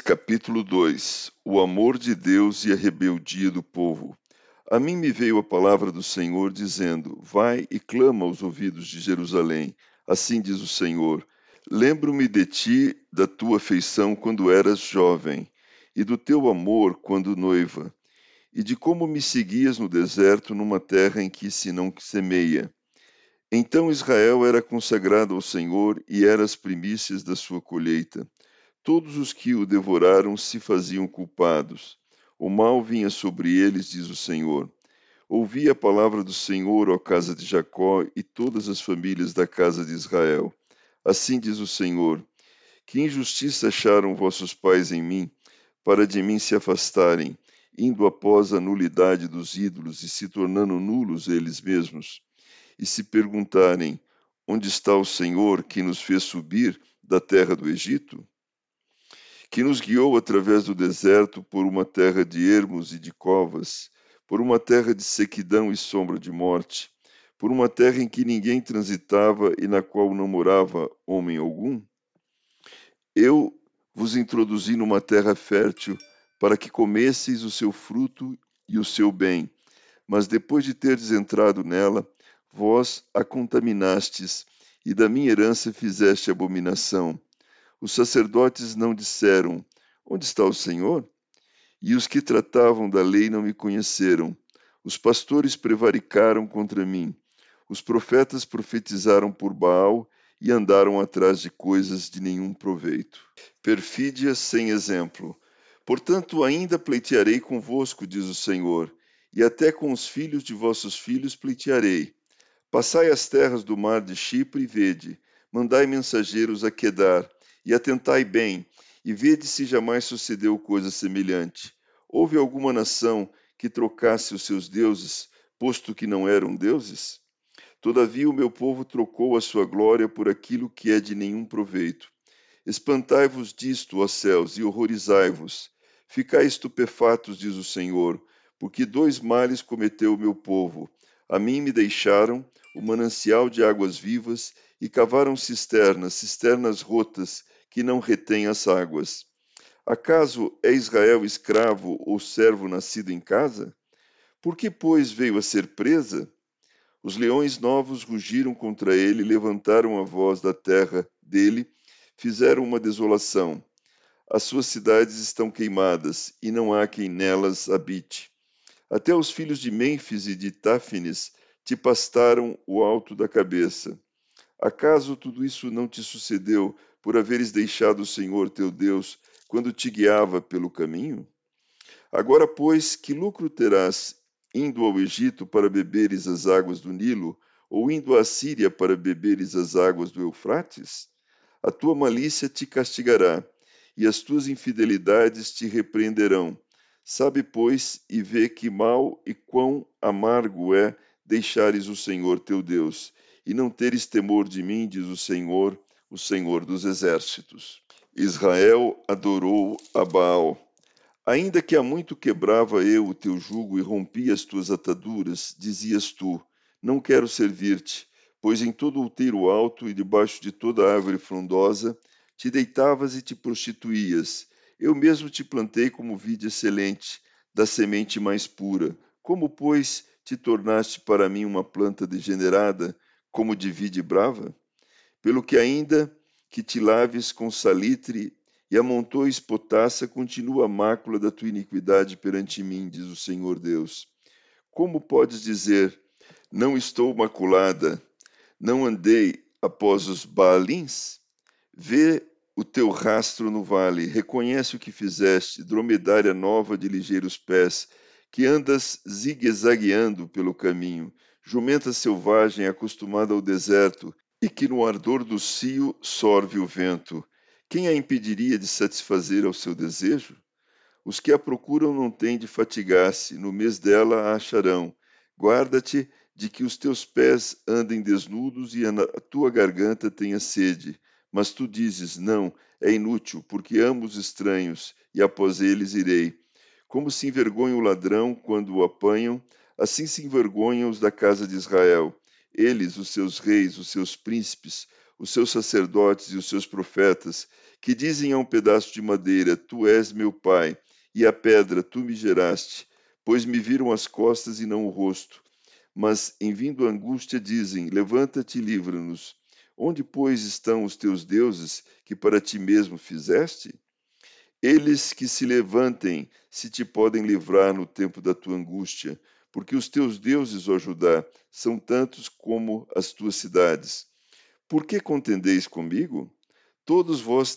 Capítulo 2 O amor de Deus e a rebeldia do povo. A mim me veio a palavra do Senhor, dizendo: Vai e clama aos ouvidos de Jerusalém. Assim diz o Senhor: Lembro-me de ti, da tua afeição quando eras jovem, e do teu amor quando noiva, e de como me seguias no deserto, numa terra em que se não semeia. Então Israel era consagrado ao Senhor e era as primícias da sua colheita. Todos os que o devoraram se faziam culpados. O mal vinha sobre eles, diz o Senhor. Ouvi a palavra do Senhor, ó casa de Jacó, e todas as famílias da casa de Israel. Assim diz o Senhor: Que injustiça acharam vossos pais em mim, para de mim se afastarem, indo após a nulidade dos ídolos e se tornando nulos eles mesmos, e se perguntarem: Onde está o Senhor que nos fez subir da terra do Egito? Que nos guiou através do deserto por uma terra de ermos e de covas, por uma terra de sequidão e sombra de morte, por uma terra em que ninguém transitava e na qual não morava homem algum? Eu vos introduzi numa terra fértil para que comesseis o seu fruto e o seu bem, mas depois de terdes entrado nela, vós a contaminastes e da minha herança fizeste abominação os sacerdotes não disseram: Onde está o Senhor? E os que tratavam da lei não me conheceram. Os pastores prevaricaram contra mim. Os profetas profetizaram por Baal e andaram atrás de coisas de nenhum proveito. Perfídia sem exemplo. Portanto, ainda pleitearei convosco, diz o Senhor, e até com os filhos de vossos filhos pleitearei. Passai as terras do mar de Chipre e vede, mandai mensageiros a Quedar, e atentai bem, e vede se jamais sucedeu coisa semelhante. Houve alguma nação que trocasse os seus deuses, posto que não eram deuses? Todavia o meu povo trocou a sua glória por aquilo que é de nenhum proveito. Espantai-vos disto, ó céus, e horrorizai-vos. Ficai estupefatos, diz o Senhor, porque dois males cometeu o meu povo. A mim me deixaram o manancial de águas vivas e cavaram cisternas, cisternas rotas, que não retém as águas. Acaso é Israel escravo ou servo nascido em casa? Por que, pois, veio a ser presa? Os leões novos rugiram contra ele, levantaram a voz da terra dele, fizeram uma desolação. As suas cidades estão queimadas, e não há quem nelas habite. Até os filhos de Mênfis e de Táfnis te pastaram o alto da cabeça. Acaso tudo isso não te sucedeu por haveres deixado o Senhor teu Deus quando te guiava pelo caminho? Agora, pois, que lucro terás indo ao Egito para beberes as águas do Nilo, ou indo à Síria para beberes as águas do Eufrates? A tua malícia te castigará, e as tuas infidelidades te repreenderão. Sabe, pois, e vê que mal e quão amargo é deixares o Senhor teu Deus, e não teres temor de mim, diz o Senhor, o Senhor dos Exércitos. Israel adorou a Baal. Ainda que há muito quebrava eu o teu jugo e rompia as tuas ataduras, dizias tu: Não quero servir-te, pois em todo outeiro alto e debaixo de toda árvore frondosa te deitavas e te prostituías. Eu mesmo te plantei como vide excelente, da semente mais pura. Como, pois, te tornaste para mim uma planta degenerada, como de vide brava? Pelo que ainda que te laves com salitre e amontoes potassa, continua a mácula da tua iniquidade perante mim, diz o Senhor Deus. Como podes dizer, não estou maculada, não andei após os Baalins? Vê o teu rastro no vale, reconhece o que fizeste, dromedária nova de ligeiros pés, que andas zigue-zagueando pelo caminho, jumenta selvagem acostumada ao deserto, e que no ardor do cio sorve o vento. Quem a impediria de satisfazer ao seu desejo? Os que a procuram não têm de fatigar-se, no mês dela a acharão. Guarda-te de que os teus pés andem desnudos e a tua garganta tenha sede. Mas tu dizes: Não, é inútil, porque amo os estranhos, e após eles irei. Como se envergonha o ladrão quando o apanham, assim se envergonham os da casa de Israel. Eles, os seus reis, os seus príncipes, os seus sacerdotes e os seus profetas, que dizem a um pedaço de madeira: Tu és meu pai, e a pedra, tu me geraste, pois me viram as costas e não o rosto. Mas, em vindo a angústia, dizem: Levanta-te e livra-nos. Onde, pois, estão os teus deuses que para ti mesmo fizeste? Eles que se levantem, se te podem livrar no tempo da tua angústia, porque os teus deuses, ó Judá, são tantos como as tuas cidades. Por que contendeis comigo? Todos vós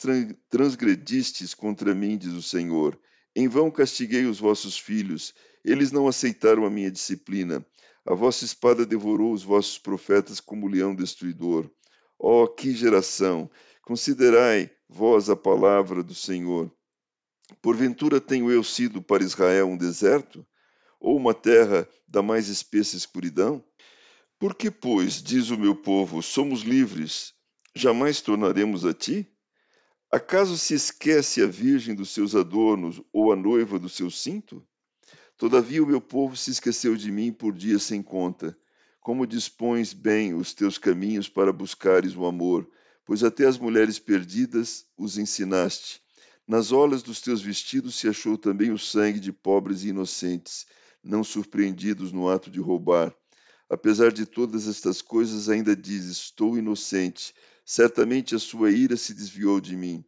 transgredistes contra mim, diz o Senhor. Em vão castiguei os vossos filhos, eles não aceitaram a minha disciplina. A vossa espada devorou os vossos profetas como leão destruidor. Ó, oh, que geração! Considerai vós a palavra do Senhor. Porventura tenho eu sido para Israel um deserto? Ou uma terra da mais espessa escuridão? Por que, pois, diz o meu povo, somos livres, jamais tornaremos a ti? Acaso se esquece a virgem dos seus adornos ou a noiva do seu cinto? Todavia o meu povo se esqueceu de mim por dias sem conta. Como dispões bem os teus caminhos para buscares o amor, pois até as mulheres perdidas os ensinaste. Nas olas dos teus vestidos se achou também o sangue de pobres e inocentes, não surpreendidos no ato de roubar. Apesar de todas estas coisas, ainda dizes: Estou inocente, certamente a sua ira se desviou de mim.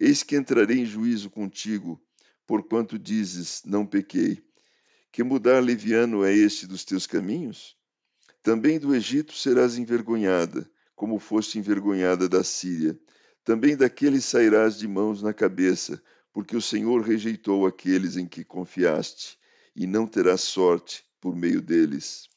Eis que entrarei em juízo contigo, porquanto dizes: Não pequei. Que mudar leviano é este dos teus caminhos? Também do Egito serás envergonhada, como foste envergonhada da Síria. Também daqueles sairás de mãos na cabeça, porque o Senhor rejeitou aqueles em que confiaste, e não terás sorte por meio deles.